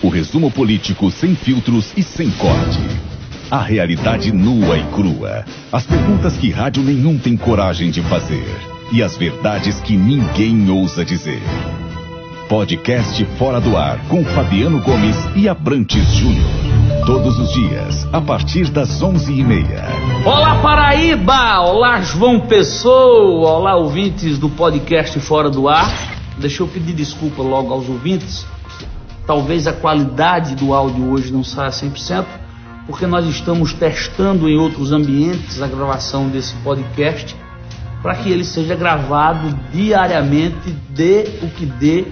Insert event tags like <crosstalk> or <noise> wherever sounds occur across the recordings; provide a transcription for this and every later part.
O resumo político sem filtros e sem corte. A realidade nua e crua. As perguntas que rádio nenhum tem coragem de fazer. E as verdades que ninguém ousa dizer. Podcast Fora do Ar com Fabiano Gomes e Abrantes Júnior. Todos os dias, a partir das onze e meia. Olá Paraíba! Olá João Pessoa! Olá ouvintes do podcast Fora do Ar. Deixa eu pedir desculpa logo aos ouvintes. Talvez a qualidade do áudio hoje não saia 100%, porque nós estamos testando em outros ambientes a gravação desse podcast para que ele seja gravado diariamente, dê o que dê,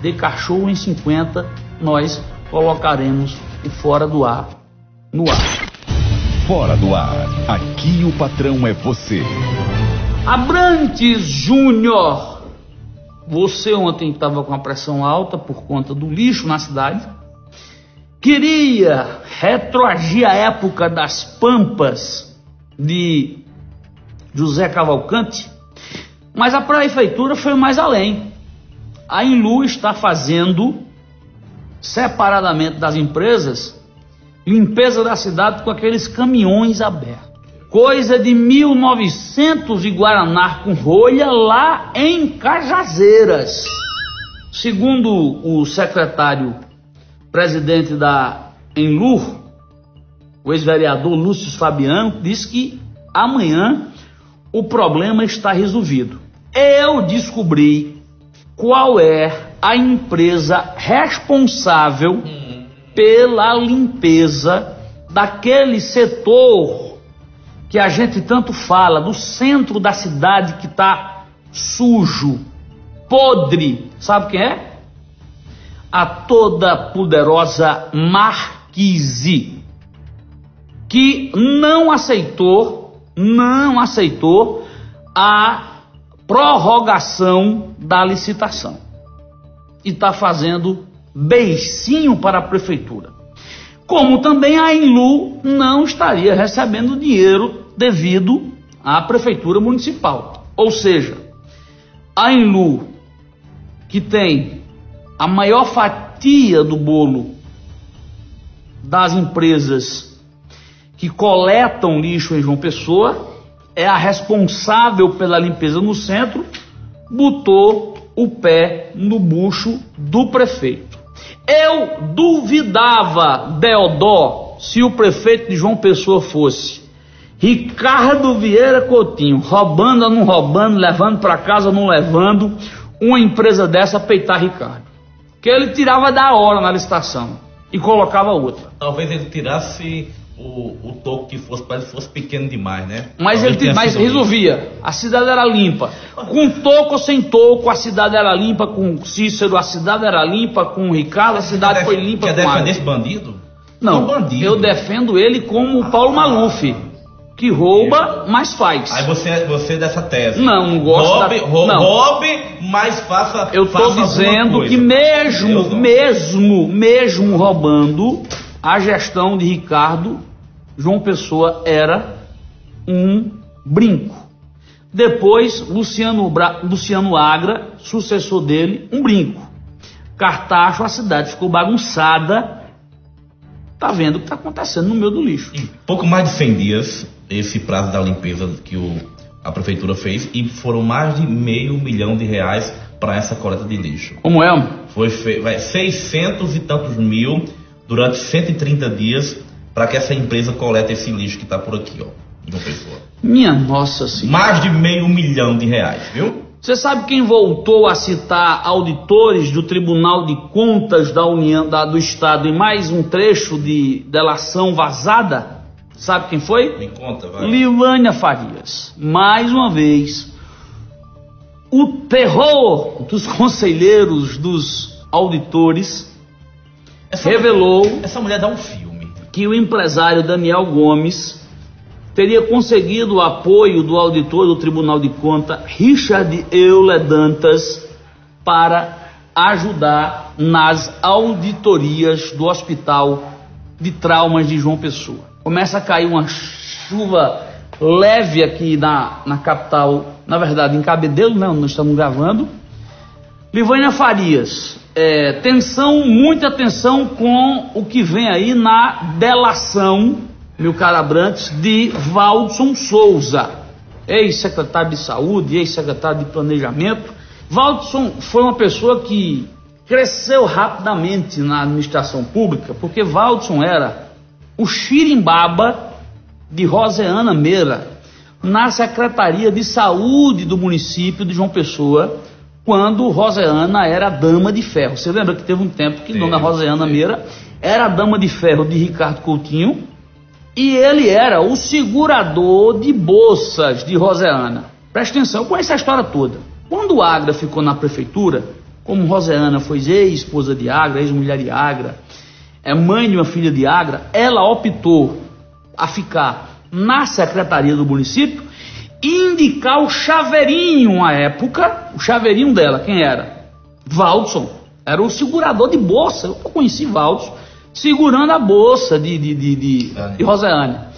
de cachorro em 50, nós colocaremos o Fora do Ar no ar. Fora do Ar. Aqui o patrão é você. Abrantes Júnior você ontem estava com a pressão alta por conta do lixo na cidade. Queria retroagir a época das pampas de José Cavalcante, mas a prefeitura foi mais além. A Inlu está fazendo, separadamente das empresas, limpeza da cidade com aqueles caminhões abertos coisa de 1900 e Guaraná com rolha lá em Cajazeiras. Segundo o secretário presidente da Enlur, o ex-vereador Lúcio Fabiano, disse que amanhã o problema está resolvido. Eu descobri qual é a empresa responsável pela limpeza daquele setor que a gente tanto fala, do centro da cidade que está sujo, podre. Sabe quem é? A toda poderosa Marquise, que não aceitou, não aceitou a prorrogação da licitação. E está fazendo beicinho para a prefeitura. Como também a Enlu não estaria recebendo dinheiro devido à prefeitura municipal. Ou seja, a Enlu, que tem a maior fatia do bolo das empresas que coletam lixo em João Pessoa, é a responsável pela limpeza no centro, botou o pé no bucho do prefeito. Eu duvidava, Deodó, se o prefeito de João Pessoa fosse Ricardo Vieira Coutinho, roubando ou não roubando, levando para casa ou não levando, uma empresa dessa peitar Ricardo. Que ele tirava da hora na licitação e colocava outra. Talvez ele tirasse o, o toco que fosse para ele fosse pequeno demais, né? Mas ele mas resolvia. A cidade era limpa. Com toco ou sem toco, a cidade era limpa. Com Cícero, a cidade era limpa. Com Ricardo, a cidade foi limpa. Quer defender esse bandido? Não, bandido. eu defendo ele como o Paulo Maluf que rouba, mas faz. Aí você, você é dessa tese. Não, não gosto roube, da... Roube, não. roube, mas faça Eu estou dizendo que mesmo, mesmo, mesmo roubando, a gestão de Ricardo João Pessoa era um brinco. Depois, Luciano, Bra... Luciano Agra, sucessor dele, um brinco. Cartacho, a cidade ficou bagunçada. Tá vendo o que está acontecendo no meio do lixo. Em pouco mais de 100 dias, esse prazo da limpeza que o, a prefeitura fez e foram mais de meio milhão de reais para essa coleta de lixo. Como é? Foi feito 600 e tantos mil durante 130 dias para que essa empresa colete esse lixo que está por aqui, ó, de uma pessoa. Minha nossa senhora. Mais de meio milhão de reais, viu? Você sabe quem voltou a citar auditores do Tribunal de Contas da União da, do Estado em mais um trecho de delação vazada? Sabe quem foi? Me conta, vai. Livânia Farias. Mais uma vez, o terror dos <laughs> conselheiros, dos auditores, essa revelou. Mulher, essa mulher dá um filme. Que o empresário Daniel Gomes teria conseguido o apoio do auditor do Tribunal de Conta, Richard Euler Dantas, para ajudar nas auditorias do Hospital de Traumas de João Pessoa começa a cair uma chuva leve aqui na, na capital, na verdade em Cabedelo, não, nós estamos gravando. Livânia Farias é, tensão, muita atenção com o que vem aí na delação, meu caro Abrantes, de Valdson Souza, ex-secretário de Saúde, ex-secretário de Planejamento. Valdson foi uma pessoa que cresceu rapidamente na administração pública, porque Valdson era o xirimbaba de Roseana Meira, na Secretaria de Saúde do município de João Pessoa, quando Roseana era dama de ferro. Você lembra que teve um tempo que sim, Dona Roseana sim. Meira era dama de ferro de Ricardo Coutinho e ele era o segurador de bolsas de Roseana. Presta atenção, eu conheço a história toda. Quando Agra ficou na prefeitura, como Roseana foi ex-esposa de Agra, ex-mulher de Agra, é mãe de uma filha de Agra, ela optou a ficar na secretaria do município indicar o chaveirinho à época, o chaveirinho dela, quem era? Valdson, era o segurador de bolsa, eu conheci Valdson, segurando a bolsa de, de, de, de, de Roseane.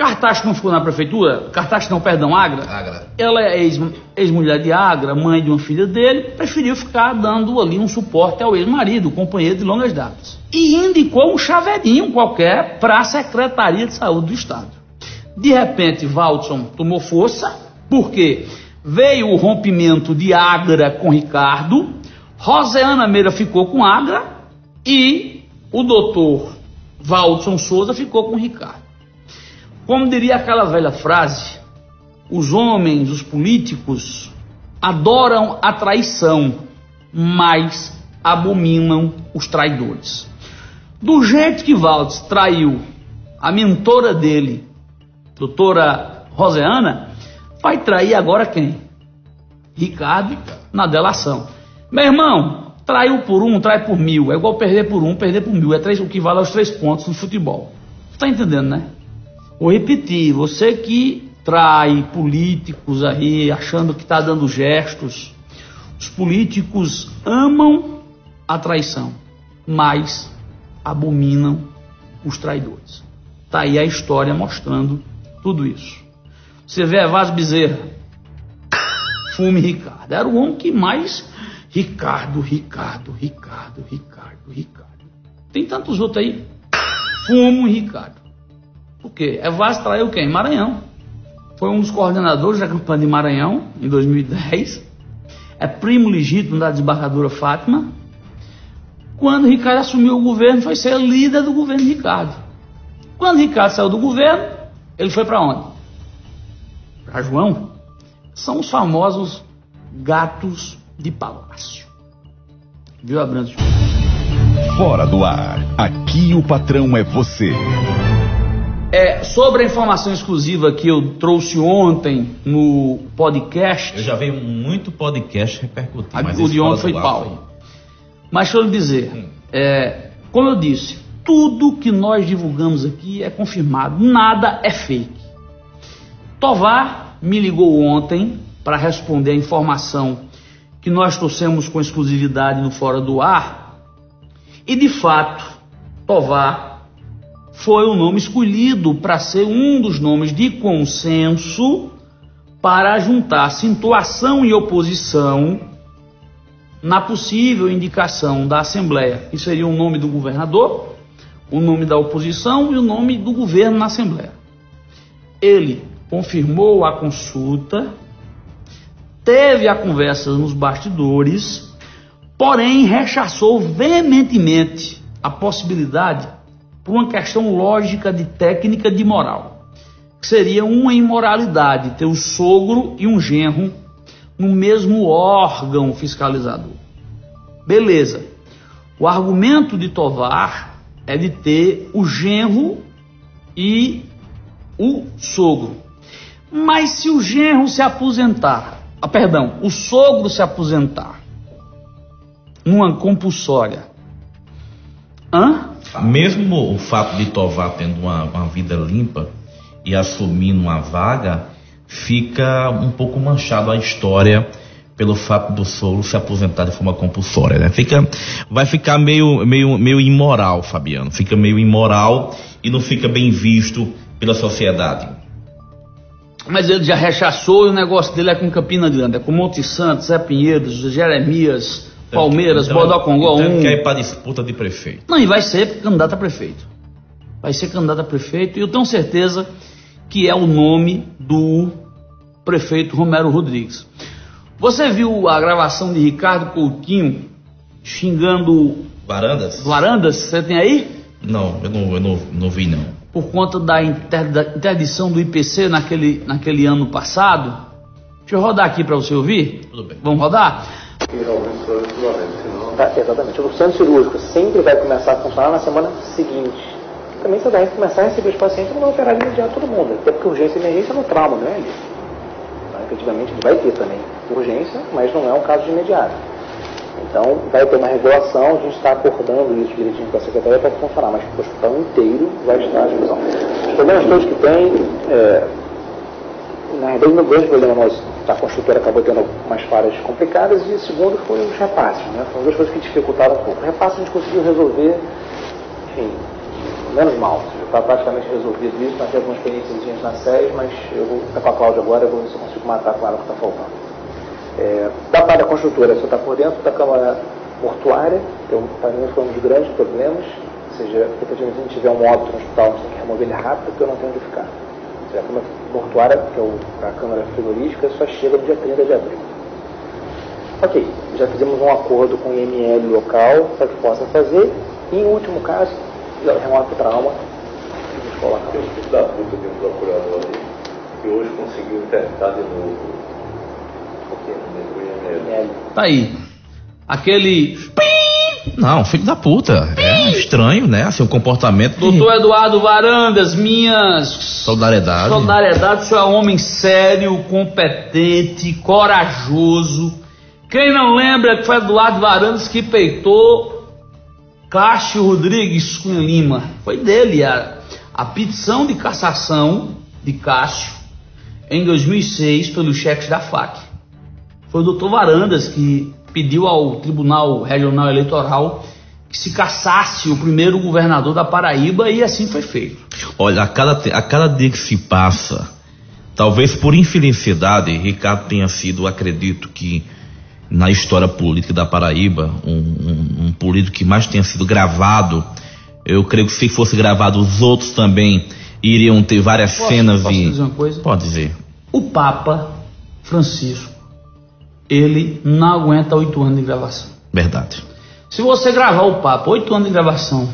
Cartacho não ficou na prefeitura? Cartacho não, perdão, Agra? Agra. Ela é ex-mulher ex de Agra, mãe de uma filha dele, preferiu ficar dando ali um suporte ao ex-marido, companheiro de longas datas. E indicou um chaveirinho qualquer para a Secretaria de Saúde do Estado. De repente, Valdson tomou força, porque veio o rompimento de Agra com Ricardo, Roseana Meira ficou com Agra e o doutor Valdson Souza ficou com Ricardo. Como diria aquela velha frase, os homens, os políticos, adoram a traição, mas abominam os traidores. Do jeito que Valdes traiu a mentora dele, doutora Roseana, vai trair agora quem? Ricardo na delação. Meu irmão, traiu por um, trai por mil. É igual perder por um, perder por mil. É três, o que vale aos três pontos no futebol. Está entendendo, né? Vou repetir, você que trai políticos aí, achando que está dando gestos, os políticos amam a traição, mas abominam os traidores. Está aí a história mostrando tudo isso. Você vê Evásio Bezerra, Fume Ricardo. Era o homem que mais. Ricardo, Ricardo, Ricardo, Ricardo, Ricardo. Tem tantos outros aí. Fumo Ricardo. Por quê? Evásio traiu quem? Maranhão. Foi um dos coordenadores da campanha de Maranhão em 2010. É primo legítimo da desembargadora Fátima. Quando Ricardo assumiu o governo, foi ser líder do governo de Ricardo. Quando Ricardo saiu do governo, ele foi para onde? Para João. São os famosos gatos de palácio. Viu, Abrantes? Fora do ar. Aqui o patrão é você. É, sobre a informação exclusiva que eu trouxe ontem no podcast. Eu já vi muito podcast repercutindo. mas o de ontem foi pau. Mas deixa eu lhe dizer, hum. é, como eu disse, tudo que nós divulgamos aqui é confirmado, nada é fake. Tovar me ligou ontem para responder a informação que nós trouxemos com exclusividade no Fora do Ar, e de fato, Tovar foi o nome escolhido para ser um dos nomes de consenso para juntar situação e oposição na possível indicação da Assembleia, que seria o nome do governador o nome da oposição e o nome do governo na Assembleia. Ele confirmou a consulta, teve a conversa nos bastidores, porém rechaçou veementemente a possibilidade por uma questão lógica de técnica de moral, seria uma imoralidade ter um sogro e um genro no mesmo órgão fiscalizador. Beleza. O argumento de Tovar é de ter o genro e o sogro. Mas se o genro se aposentar, ah, perdão, o sogro se aposentar numa compulsória, hã? Mesmo o fato de Tovar tendo uma, uma vida limpa e assumindo uma vaga, fica um pouco manchado a história pelo fato do sogro se aposentar de forma compulsória, né? Fica, vai ficar meio, meio, meio imoral, Fabiano. Fica meio imoral e não fica bem visto pela sociedade. Mas ele já rechaçou e o negócio dele é com Campina Grande, é com Monte Santos, Zé Pinheiros, Jeremias, Palmeiras, então, Bodocongó então 1. quer ir para disputa de prefeito. Não, e vai ser candidato a prefeito. Vai ser candidato a prefeito e eu tenho certeza que é o nome do prefeito Romero Rodrigues. Você viu a gravação de Ricardo Coutinho xingando Varandas? Varandas? Você tem aí? Não, eu não, eu não, não vi não. Por conta da inter- da interdição do IPC naquele, naquele ano passado. Deixa eu rodar aqui para você ouvir. Tudo bem. Vamos rodar? Tá, exatamente. O centro cirúrgico sempre vai começar a funcionar na semana seguinte. Também você vai começar a receber os pacientes não vai operar imediato todo mundo. Até porque urgência e emergência é no trauma, não é ali. Então, efetivamente, ele vai ter também urgência, mas não é um caso de imediato. Então, vai ter uma regulação, a gente está acordando isso direitinho com a secretaria para funcionar, mas o hospital inteiro vai estar à disposição. Os problemas todos que tem, é, na verdade, o grande problema nosso, a construtora acabou tendo umas falhas complicadas e segundo foi os repasses, né? Foram duas coisas que dificultaram um pouco. O repasse a gente conseguiu resolver, enfim, menos mal. Está praticamente resolvido isso, nós temos algumas pendências na SES, mas eu vou estar com a Cláudia agora, eu vou ver se eu consigo matar com ela o que está faltando. É, da parte da construtora, só está por dentro da Câmara Mortuária, então para mim foi um dos grandes problemas, ou seja, se a gente tiver um óbito no hospital, a gente tem que remover ele rápido, porque eu não tenho onde ficar. Seja, a Câmara Mortuária, que é o, a Câmara Frigorífica, só chega no dia 30 de abril. Ok, já fizemos um acordo com o IML local para que possa fazer, e em último caso, remoto trauma, vamos colocar. Tem um filho da puta de um procurador ali, que hoje conseguiu interditar de novo o que o IML. IML. Tá aí. Aquele Não, filho da puta. É estranho, né? Assim, o comportamento doutor Eduardo Varandas, minhas solidariedade. solidariedade, o senhor é um homem sério, competente, corajoso. Quem não lembra que foi Eduardo Varandas que peitou Cássio Rodrigues Cunha Lima? Foi dele a, a petição de cassação de Cássio em 2006 pelos cheques da FAC. Foi o doutor Varandas que pediu ao Tribunal Regional Eleitoral que se cassasse o primeiro governador da Paraíba e assim foi feito. Olha, a cada, a cada dia que se passa, talvez por infelicidade, Ricardo tenha sido, acredito que na história política da Paraíba, um, um- um político que mais tenha sido gravado. Eu creio que se fosse gravado, os outros também iriam ter várias Posso- cenas posso de. dizer uma coisa? Pode dizer. O Papa Francisco, ele não aguenta oito anos de gravação. Verdade. Se você gravar o Papa oito anos de gravação,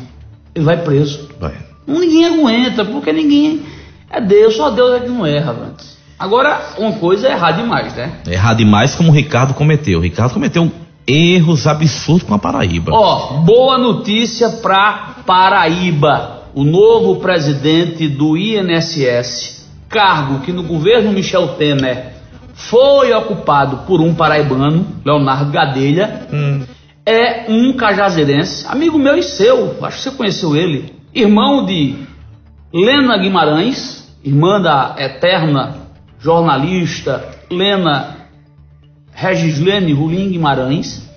ele vai preso. Vai. Ninguém aguenta, porque ninguém é Deus, só Deus é que não erra. velho. Agora, uma coisa é errar demais, né? Errar demais como o Ricardo cometeu. O Ricardo cometeu erros absurdos com a Paraíba. Ó, boa notícia pra Paraíba. O novo presidente do INSS, cargo que no governo Michel Temer foi ocupado por um paraibano, Leonardo Gadelha, Hum. é um cajazeirense, amigo meu e seu, acho que você conheceu ele, irmão de Lena Guimarães, irmã da eterna jornalista Lena Regislene Rulim Guimarães,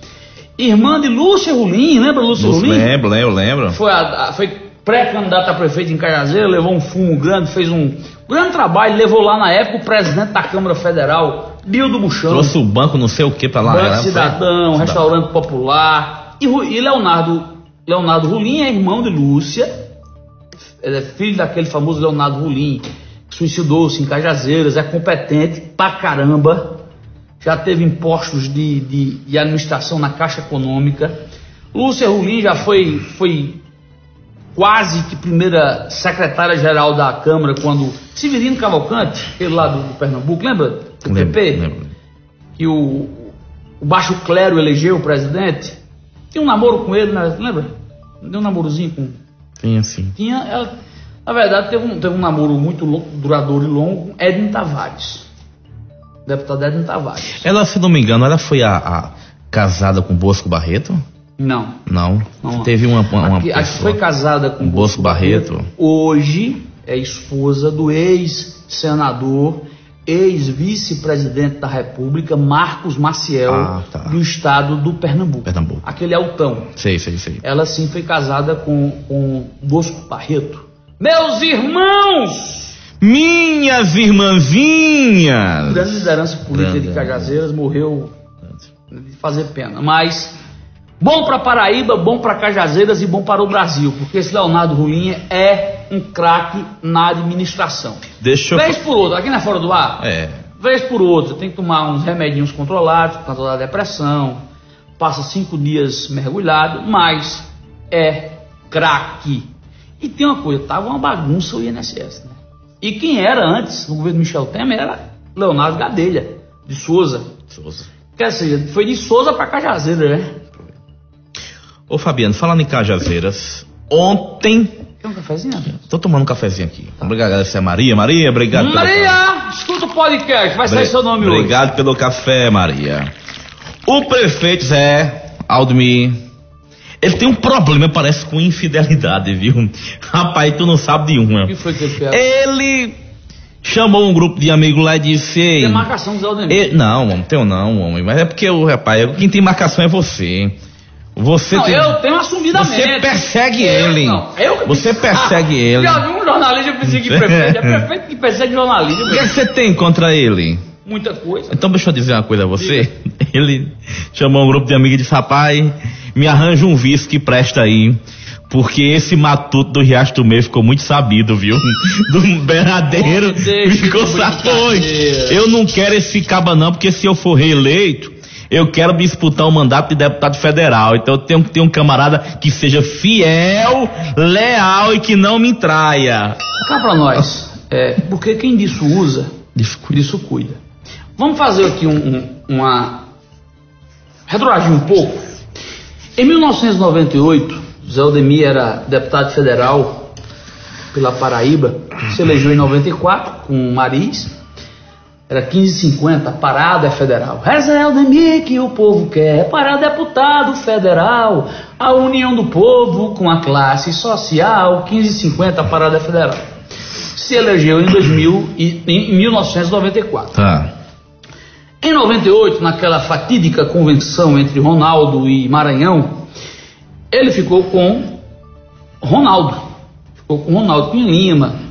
irmã de Lúcia Rulim, lembra Lúcia Não Rulim? lembro, lembro, lembro. Foi, a- a- foi pré-candidata a prefeito em Cajazeira, levou um fumo grande, fez um grande trabalho, levou lá na época o presidente da Câmara Federal, Bildo Buchão. Trouxe o banco não sei o que pra lá. Banco né? Cidadão, Foi- Restaurante Popular. E, e Leonardo, Leonardo Rulim é irmão de Lúcia, ele é filho daquele famoso Leonardo Rulim, que suicidou-se em Cajazeiras, é competente pra caramba, já teve impostos de, de, de administração na Caixa Econômica. Lúcia Rulim já foi, foi quase que primeira secretária-geral da Câmara quando Severino Cavalcante, aquele lá do, do Pernambuco, lembra? Do Lembro, PP? lembro. que o, o baixo clero elegeu o presidente. Tinha um namoro com ele, né? lembra? Deu um namorozinho com. Tem assim. Tinha. Ela, na verdade, teve um, teve um namoro muito lo- duradouro e longo com Edno Tavares. Deputado Edno Tavares. Ela, se não me engano, ela foi a, a casada com Bosco Barreto? Não. Não. não. Teve uma, uma, Aqui- a que pessoa. foi casada com Bosco Barreto. Hoje é esposa do ex-senador, ex-vice-presidente da República, Marcos Maciel, Ah, tá. do estado do Pernambuco. Pernambuco. Aquele altão. Sei, sei, sei. Ela sim foi casada com, com Bosco Barreto. Meus irmãos! Minhas irmãzinhas! Grande liderança política Grande, de Cajazeiras morreu de fazer pena. Mas Bom para Paraíba, bom para Cajazeiras e bom para o Brasil, porque esse Leonardo Rulinha é um craque na administração. Deixa eu... Vez por outra, aqui não é fora do ar? É. Vez por outra, tem que tomar uns remedinhos controlados, para controlar a depressão, passa cinco dias mergulhado, mas é craque. E tem uma coisa, tava uma bagunça o INSS, né? E quem era antes, no governo Michel Temer, era Leonardo Gadelha, de Souza. Souza. Quer dizer, foi de Souza para Cajazeira, né? Ô Fabiano, falando em Cajazeiras, ontem. Quer um cafezinho? Tô tomando um cafezinho aqui. Obrigado, agradecer a Maria. Maria, obrigado pelo Maria, escuta o podcast, vai sair seu nome hoje. Obrigado pelo café, Maria. O prefeito Zé Aldemir, ele tem um problema, parece, com infidelidade, viu? <laughs> Rapaz, tu não sabe de uma. O que foi que ele fez? Ele chamou um grupo de amigos lá e disse. "Ei, Tem marcação do Zé Aldemir. e- não, homem, teu não, homem. Mas é porque o rapaz, quem tem marcação é você. Você Não, tem. eu tenho assumidamente. Você persegue Eu ele. não, eu Você persegue Ah, ele. Já vi um jornalista perseguir prefeito. É <laughs> prefeito que persegue jornalista. O que você tem contra ele? Muita coisa. Então deixa eu dizer uma coisa a você. <laughs> Ele chamou um grupo de amigos e disse, rapaz, me arranja um vice que presta aí. Porque esse matuto do Riacho do Meio ficou muito sabido, viu? <laughs> Do berradeiro. Ficou brincadeira. Eu não quero esse caba não, porque se eu for reeleito, eu quero disputar o mandato de deputado federal. Então eu tenho que ter um camarada que seja fiel, leal e que não me traia. Cá pra nós. É, porque quem disso usa, disso cuida. Vamos fazer aqui um, um, uma. retroagir um pouco. Em 1998, Zé Aldemir era deputado federal pela Paraíba, se elegeu em 94 com Maris. Era 15,50, a parada é federal. É Zé Aldemir que o povo quer, para deputado federal. A união do povo com a classe social, 15,50, a parada é federal. Se elegeu em, 2000 e, em 1994. Tá. Em 98, naquela fatídica convenção entre Ronaldo e Maranhão, ele ficou com Ronaldo. Ficou com Ronaldo Cunha Lima.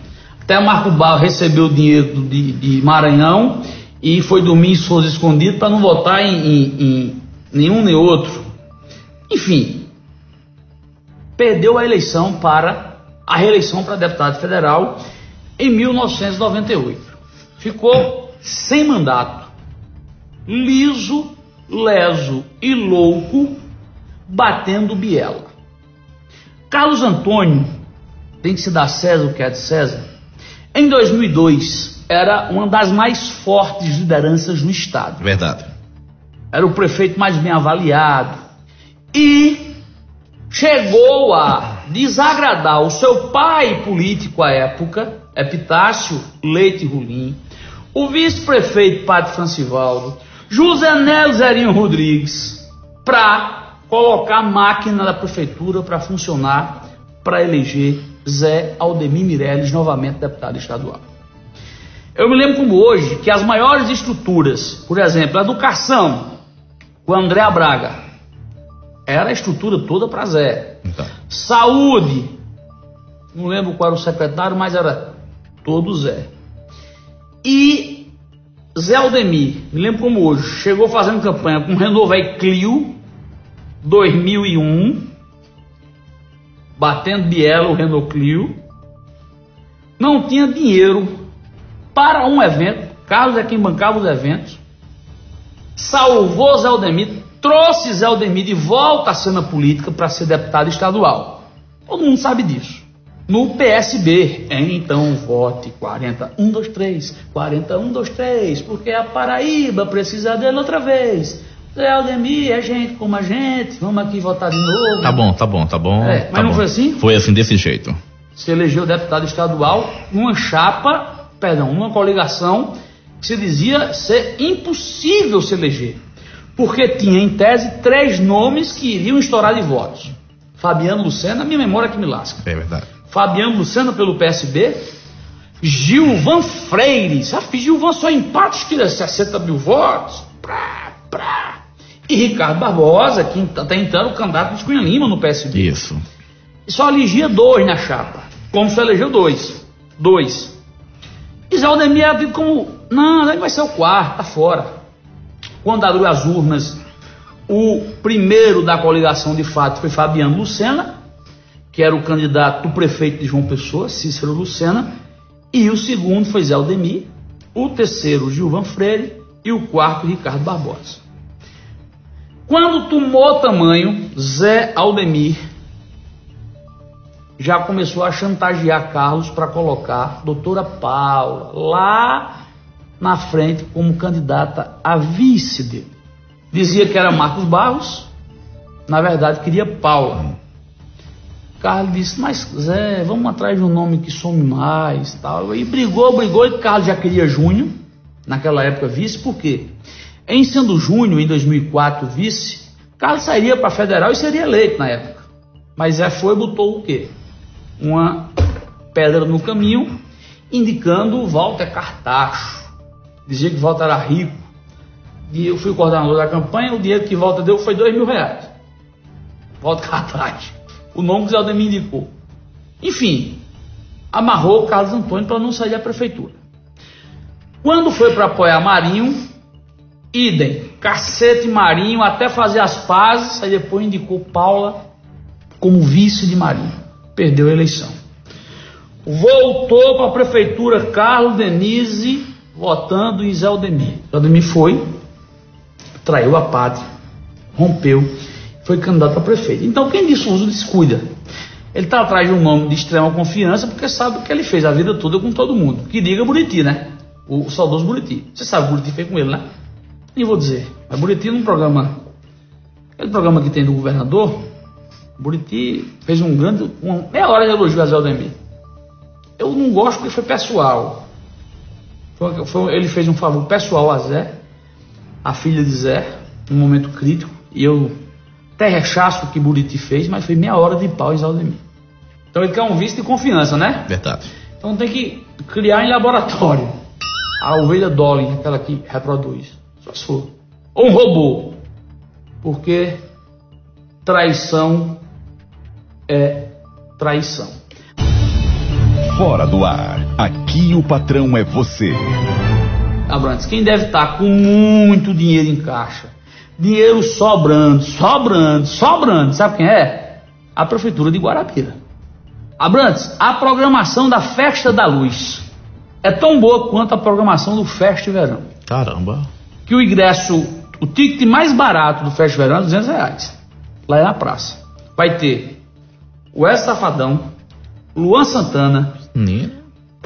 Até Marco Barro recebeu o dinheiro de, de Maranhão e foi dormir em Souza escondido para não votar em, em- em nenhum nem outro. Enfim, perdeu a eleição para a reeleição para deputado federal em 1998. Ficou sem mandato liso, leso e louco, batendo biela. Carlos Antônio, tem que se dar César o que é de César, em 2002 era uma das mais fortes lideranças do Estado. Verdade. Era o prefeito mais bem avaliado. E chegou a desagradar o seu pai político à época, Epitácio Leite Rolim, o vice-prefeito Padre Francivaldo, José Nelo Zerinho Rodrigues, para colocar a máquina da prefeitura para funcionar, para eleger Zé Aldemir Mireles novamente deputado estadual. Eu me lembro como hoje que as maiores estruturas, por exemplo, a educação, com André Braga, era a estrutura toda para Zé. Então. Saúde, não lembro qual era o secretário, mas era todo Zé. E Zé Aldemir, me lembro como hoje, chegou fazendo campanha com Renovei Clio 2001, batendo biela o Renault Clio, não tinha dinheiro para um evento, Carlos é quem bancava os eventos, salvou Zé Aldemir, trouxe Zé Aldemir de volta à cena política para ser deputado estadual. Todo mundo sabe disso. No PSB, então vote 40, 1, 2, 3, 40, 1, 2, 3, porque a Paraíba precisa dele outra vez. Zé Aldemir é gente como a gente, vamos aqui votar de novo. Tá bom, tá bom, tá bom. É, tá mas não bom. foi assim? Foi assim, desse jeito. se elegeu deputado estadual numa chapa, perdão, numa coligação que se dizia ser impossível se eleger, porque tinha em tese três nomes que iriam estourar de votos. Fabiano Lucena, minha memória que me lasca. É verdade. Fabiano Lucena pelo PSB, Gilvan Freire, sabe Gilvan só empate tira 60 mil votos, prá, prá. E Ricardo Barbosa, que até então era o candidato de Cunha Lima no PSB. Isso. Só elegia dois na chapa. Como só elegeu dois. Dois. E Zé Aldemir era como, não, ele vai ser o quarto, tá fora. Quando abriu as urnas, O primeiro da coligação de fato foi Fabiano Lucena, que era o candidato do prefeito de João Pessoa, Cícero Lucena, e o segundo foi Zé Aldemir, o terceiro Gilvan Freire e o quarto Ricardo Barbosa. Quando tomou tamanho, Zé Aldemir já começou a chantagear Carlos para colocar doutora Paula lá na frente como candidata a vice dele. Dizia que era Marcos Barros, na verdade queria Paula. Carlos disse, mas Zé, vamos atrás de um nome que some mais tal. E brigou, brigou, e Carlos já queria Júnior, naquela época vice, por quê? Em sendo Júnior, em 2004, vice, Carlos sairia para federal e seria eleito na época. Mas Zé foi botou o quê? Uma pedra no caminho, indicando Walter Cartacho. Dizia que Walter era rico. E eu fui coordenador da campanha, o dinheiro que Walter deu foi dois mil reais. Walter Cartacho. O nome que Zé Aldemir indicou. Enfim, amarrou Carlos Antônio para não sair da prefeitura. Quando foi para apoiar Marinho, idem, cacete Marinho, até fazer as pazes, aí depois indicou Paula como vice de Marinho. Perdeu a eleição. Voltou para a prefeitura Carlos Denise, votando em Zé Aldemir. Zé Aldemir foi, traiu a pátria, rompeu, foi candidato a prefeito. Então quem diz uso descuida. Ele está atrás de um nome de extrema confiança porque sabe o que ele fez a vida toda com todo mundo. Que diga Buriti, né? O, saudoso Buriti. Você sabe o Buriti fez com ele, né? Nem vou dizer. Mas Buriti num programa. Aquele programa que tem do governador, Buriti fez um grande. Uma meia hora de elogio a Zé Aldemir. Eu não gosto porque foi pessoal. Foi, foi, ele fez um favor pessoal a Zé, a filha de Zé, num momento crítico, e eu até rechaço o que Buriti fez, mas foi meia hora de pau em Zé Aldemir. Então ele quer um visto de confiança, né? Verdade. Então tem que criar em laboratório. A ovelha Dolly, aquela que reproduz. Ou um robô. Porque traição é traição. Fora do ar. Aqui o patrão é você. Abrantes, quem deve estar com muito dinheiro em caixa, dinheiro sobrando, sobrando, sobrando, sabe quem é? A Prefeitura de Guarapira. Abrantes, a programação da Festa da Luz é tão boa quanto a programação do Festa Verão. Caramba. Que o ingresso, o ticket mais barato do Festa Verão é 200 reais. Lá é na praça. Vai ter o Wes Safadão, Luan Santana, Menino.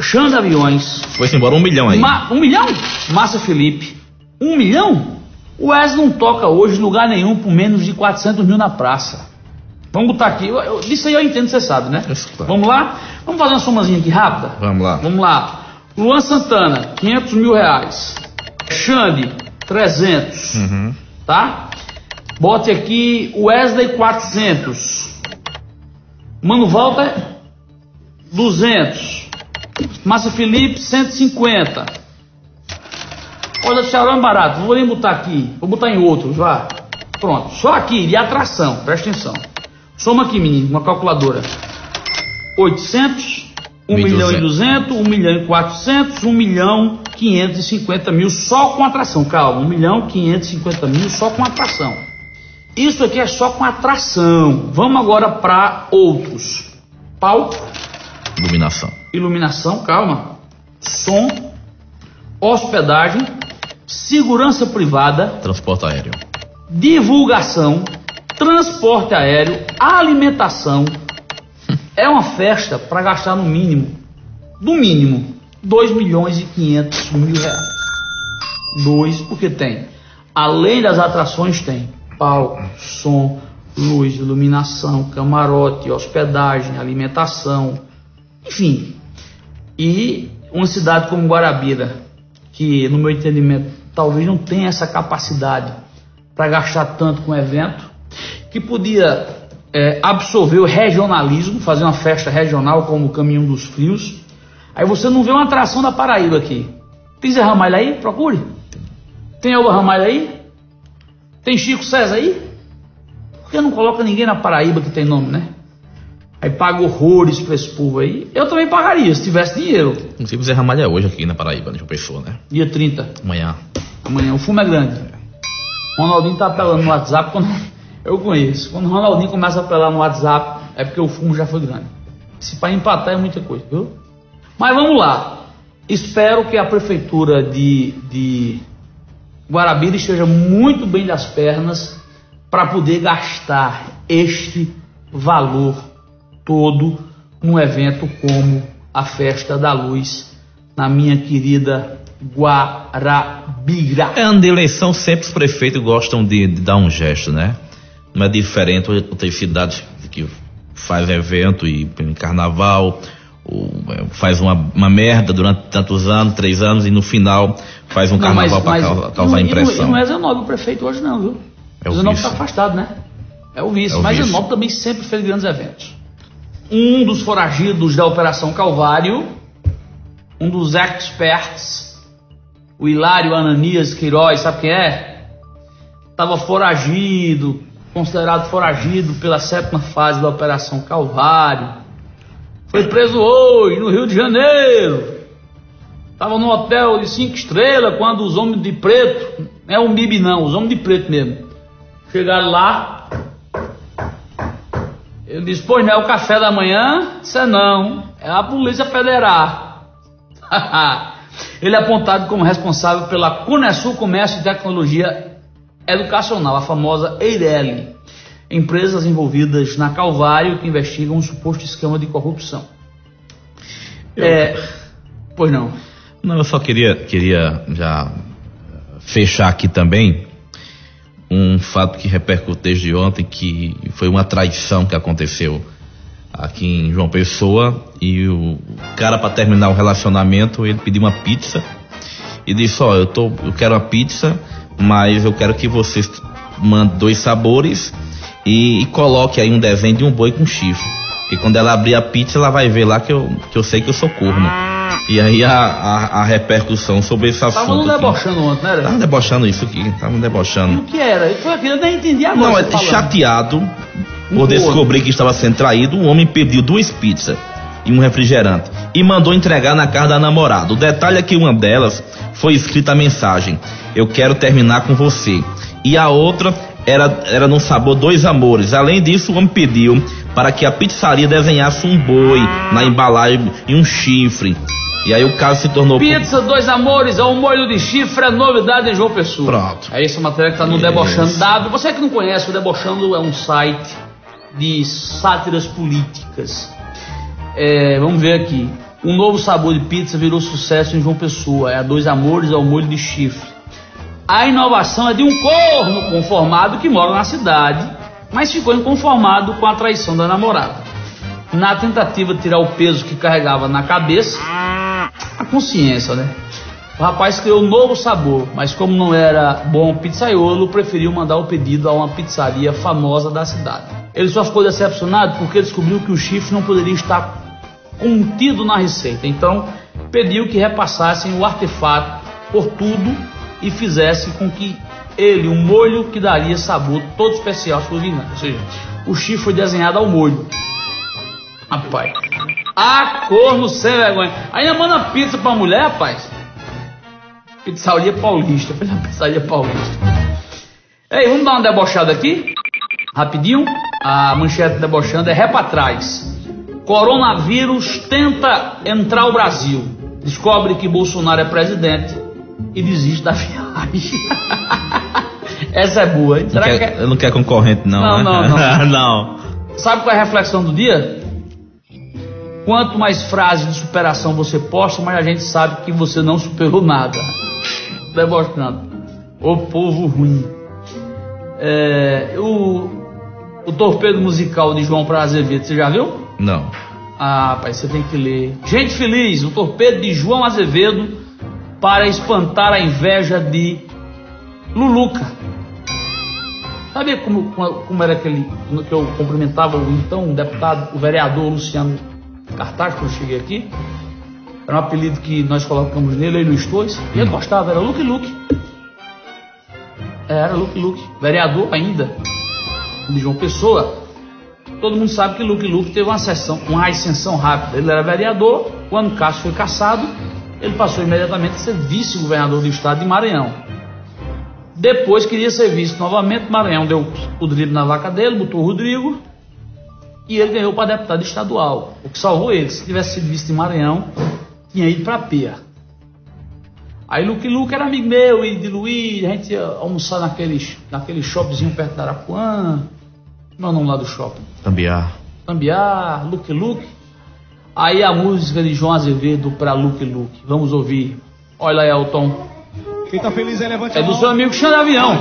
Xanda Aviões, Foi-se embora um milhão aí. Ma- um milhão? Márcia Felipe. Um milhão? O Wes não toca hoje em lugar nenhum por menos de 400 mil na praça. Vamos botar aqui. Eu, eu, disso aí eu entendo, você sabe, né? Isso, claro. Vamos lá? Vamos fazer uma somazinha aqui rápida? Vamos lá. Vamos lá. Luan Santana, 500 mil reais. Xande, 300. Uhum. Tá? Bote aqui Wesley 400. Mano Walter 200. Márcia Felipe 150. Olha, Ceará é barato. Vou nem botar aqui. Vou botar em outros, vá. Pronto. Só aqui de atração. Presta atenção. Soma aqui, menino, uma calculadora. 800, 1 milhão e 200, 1 milhão e 400, 1 milhão 550 mil só com atração. Calma, 1 milhão 550 mil só com atração. Isso aqui é só com atração. Vamos agora para outros. Palco, Iluminação. iluminação, calma. Som, hospedagem, segurança privada, Transporte aéreo. divulgação, transporte aéreo, alimentação. <laughs> É uma festa para gastar no mínimo, no mínimo, 2 milhões e 500 mil reais. Dois, porque tem. Além das atrações, tem palco, som, luz, iluminação, camarote, hospedagem, alimentação, enfim. E uma cidade como Guarabira, que no meu entendimento talvez não tenha essa capacidade para gastar tanto com evento, que podia é, absorver o regionalismo, fazer uma festa regional como o Caminho dos Frios. Aí você não vê uma atração da Paraíba aqui. Tem Zé Ramalho aí? Procure. Tem Elba Ramalho aí? Tem Chico César aí? Por que não coloca ninguém na Paraíba que tem nome, né? Aí paga horrores pra esse povo aí. Eu também pagaria se tivesse dinheiro. Inclusive o Zé Ramalho é hoje aqui na Paraíba, né? Uma pessoa, né? Dia 30, Amanhã. amanhã. O fumo é grande. O Ronaldinho tá apelando no WhatsApp quando <laughs> eu conheço. Quando o Ronaldinho começa a apelar no WhatsApp, é porque o fumo já foi grande. Se para empatar é muita coisa, viu? Mas vamos lá. Espero que a prefeitura de, de Guarabira esteja muito bem das pernas para poder gastar este valor todo num evento como a Festa da Luz na minha querida Guarabira. É ano de eleição, sempre os prefeitos gostam de, de dar um gesto, né? Não é diferente outras cidades que faz evento e carnaval, faz uma, uma, merda durante tantos anos, três anos, e no final faz um não, carnaval para causar não, impressão. E não é Zenobio o prefeito hoje não, viu? É o Zenobio está afastado, né? É o vice. É o mas vice. Também sempre fez grandes eventos. Um dos foragidos da Operação Calvário, um dos experts, o Hilário Ananias Queiroz, sabe quem é? Estava foragido, considerado foragido pela sétima fase da Operação Calvário foi preso hoje, no Rio de Janeiro. Estava num hotel de cinco estrelas quando os homens de preto, não é o MIB não, os homens de preto mesmo, chegaram lá. Ele disse, pois não é o café da manhã? Isso é não, é a Polícia Federal. <laughs> Ele é apontado como responsável pela Cunesul Comércio e Tecnologia Educacional, a famosa EIRELI empresas envolvidas na Calvário que investigam um suposto esquema de corrupção. Eu... É, pois não. Não, eu só queria, queria já fechar aqui também um fato que repercutiu desde ontem, que foi uma traição que aconteceu aqui em João Pessoa e o cara para terminar o relacionamento ele pediu uma pizza e disse ó oh, eu tô eu quero uma pizza mas eu quero que vocês mandem dois sabores e, e, coloque aí um desenho de um boi com chifre. E quando ela abrir a pizza, ela vai ver lá que eu, que eu sei que eu sou corno. E aí a, a, a repercussão sobre esse assunto. Tava debochando ontem, né? Tava debochando isso aqui, tava debochando. O que era? Eu não entendi agora. Não, é chateado por descobrir que estava sendo traído, o homem pediu duas pizzas e um refrigerante e mandou entregar na casa da namorada. O detalhe é que uma delas foi escrita a mensagem: Eu quero terminar com você. E a outra era, era no sabor Dois Amores. Além disso, o homem pediu para que a pizzaria desenhasse um boi na embalagem e um chifre. E aí o caso se tornou. Pizza Dois Amores é um molho de chifre, é novidade em João Pessoa. Pronto. É isso, a matéria que está no Debochando Dado. Você que não conhece, o Debochando é um site de sátiras políticas. É, vamos ver aqui. Um novo sabor de pizza virou sucesso em João Pessoa. É a Dois Amores, é o molho de chifre. A inovação é de um corno conformado que mora na cidade, mas ficou inconformado com a traição da namorada. Na tentativa de tirar o peso que carregava na cabeça, a consciência, né? O rapaz criou um novo sabor, mas como não era bom pizzaiolo, preferiu mandar o pedido a uma pizzaria famosa da cidade. Ele só ficou decepcionado porque descobriu que o chifre não poderia estar contido na receita. Então, pediu que repassassem o artefato por tudo e fizesse com que ele, um molho que daria sabor todo especial à sua vinagre. Ou seja, o chifre foi desenhado ao molho. Rapaz, a corno sem vergonha. Ainda manda pizza pra mulher, rapaz. Pizzaria paulista. Pizzaria paulista. Ei, vamos dar uma debochada aqui? Rapidinho. A manchete debochando é ré pra trás. Coronavírus tenta entrar ao Brasil. Descobre que Bolsonaro é presidente e desiste da <laughs> viagem. Essa é boa, hein? Será não quer, que é... não quer concorrente, não. Não, né? não, não. <laughs> não. Sabe qual é a reflexão do dia? Quanto mais frases de superação você posta, mais a gente sabe que você não superou nada. Debochando. O povo ruim. É, o, o torpedo musical de João Azevedo, você já viu? Não. Ah, pai, você tem que ler. Gente feliz, o torpedo de João Azevedo para espantar a inveja de Luluca. Sabia como, como era aquele que eu cumprimentava o então deputado, o vereador Luciano Cartaz, quando eu cheguei aqui? Era um apelido que nós colocamos nele, ele Luiz Torres. E ele gostava, era Luke Luke. Era Luke Luke, vereador ainda, de João Pessoa. Todo mundo sabe que Luke Luke teve uma, sessão, uma ascensão rápida. Ele era vereador, quando Cássio foi caçado, ele passou imediatamente a ser vice-governador do estado de Maranhão. Depois queria ser visto novamente. Maranhão deu o drible na vaca dele, botou o Rodrigo. E ele ganhou para deputado estadual. O que salvou ele. Se tivesse sido visto em Maranhão, tinha ido para PIA. Aí Luke Luke era amigo meu e de Luiz, a gente ia almoçar naquele, naquele shoppingzinho perto da Arapuã. Como é o nome lá do shopping? Tambiar. Tambiar, Luke Luke. Aí a música de João Azevedo para Luke Luke. Vamos ouvir. Olha aí, Elton. Quem tá feliz aí, levante É do seu amigo Xande Avião.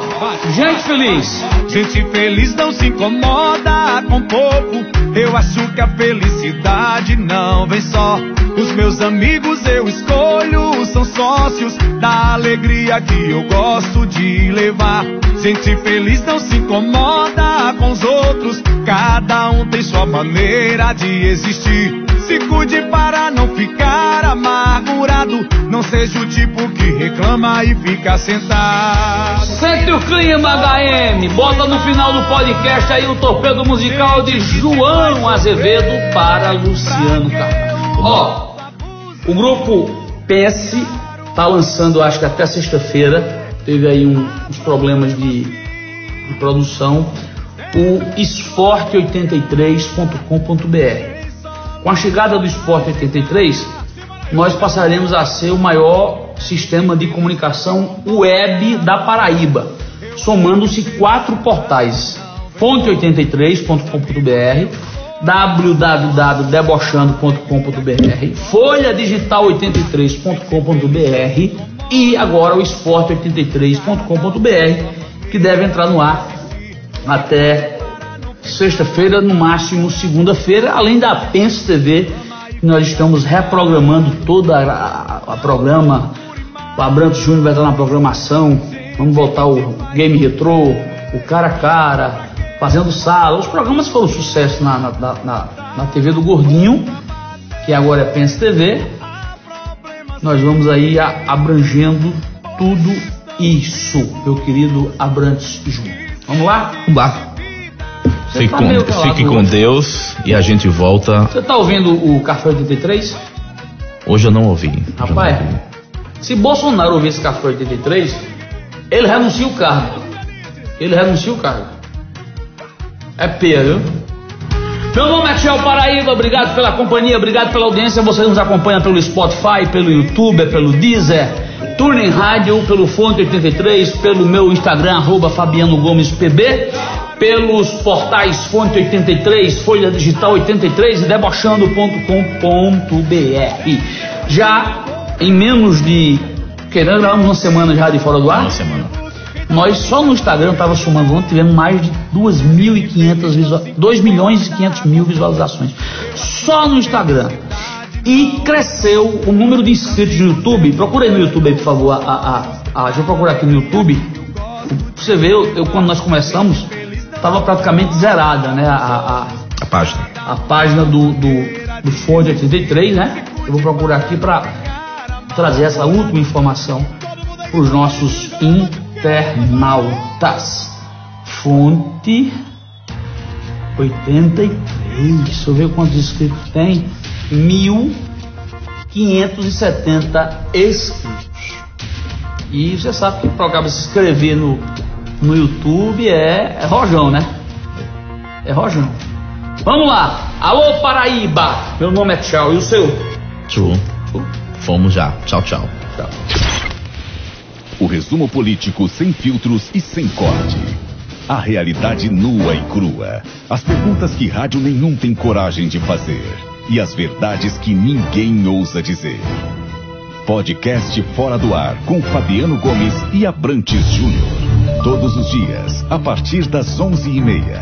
Gente feliz. Gente feliz não se incomoda com pouco. Eu acho que a felicidade não vem só. Os meus amigos eu escolho, são sócios da alegria que eu gosto de levar. Gente feliz não se incomoda com os outros. Cada um tem sua maneira de existir. Cuide para não ficar amargurado. Não seja o tipo que reclama e fica sentado. Sente o clima HM. Bota no final do podcast aí o torpedo musical de João Azevedo para Luciano Carvalho. Ó, o grupo PS tá lançando, acho que até sexta-feira, teve aí um, uns problemas de, de produção, o esporte83.com.br. Com a chegada do Esporte 83, nós passaremos a ser o maior sistema de comunicação web da Paraíba, somando-se quatro portais: fonte83.com.br, www.debochando.com.br, folhadigital83.com.br e agora o esporte83.com.br, que deve entrar no ar até sexta-feira, no máximo segunda-feira, além da Pense TV, nós estamos reprogramando toda a, a, programa. O Abrantes Júnior vai estar na programação. Vamos botar o Game Retro, o Cara a Cara, Fazendo Sala. Os programas foram sucesso na, na, na, na TV do Gordinho, que agora é Pense TV. Nós vamos aí a, abrangendo tudo isso, meu querido Abrantes Júnior. Vamos lá? Vamos lá. Fique, tá com, fique com. Deus e a gente volta. Você tá ouvindo o Café 83? Hoje eu não ouvi. Eu não Rapaz, ouvi. se Bolsonaro ouvir esse Café 83, ele renuncia o cargo. Ele renuncia o cargo. É pena, viu? Meu nome é Tchel Paraíba, obrigado pela companhia, obrigado pela audiência. Você nos acompanha pelo Spotify, pelo YouTube, pelo Deezer, Turning Rádio, pelo Fonte 83, pelo meu Instagram, arroba Fabiano Gomes PB, pelos portais Fonte 83, Folha Digital 83 e debochando.com.br. Já em menos de. Que nós gravamos uma semana já de fora do ar. Uma semana. Nós só no Instagram estava somando ontem, tivemos mais de 2.500 visual... 2 milhões e 500 mil visualizações. Só no Instagram. E cresceu o número de inscritos no YouTube. Procura aí no YouTube aí, por favor. A, a, a, deixa eu procurar aqui no YouTube. Você vê, eu, eu, quando nós começamos, estava praticamente zerada, né? A, a, A página. a página do, do, do Ford 83, né? Eu vou procurar aqui para trazer essa última informação para os nossos internautas. Fonte 83. Deixa eu ver quantos inscritos tem. 1.570 inscritos. E você sabe que cara se inscrever no, no YouTube é, é rojão, né? É rojão. Vamos lá. Alô, Paraíba. Meu nome é Tchau. E o seu? True. Fomos já. Tchau, tchau. Tchau. O resumo político sem filtros e sem corte. A realidade nua e crua. As perguntas que rádio nenhum tem coragem de fazer. E as verdades que ninguém ousa dizer. Podcast Fora do Ar com Fabiano Gomes e Abrantes Júnior. Todos os dias, a partir das onze e meia.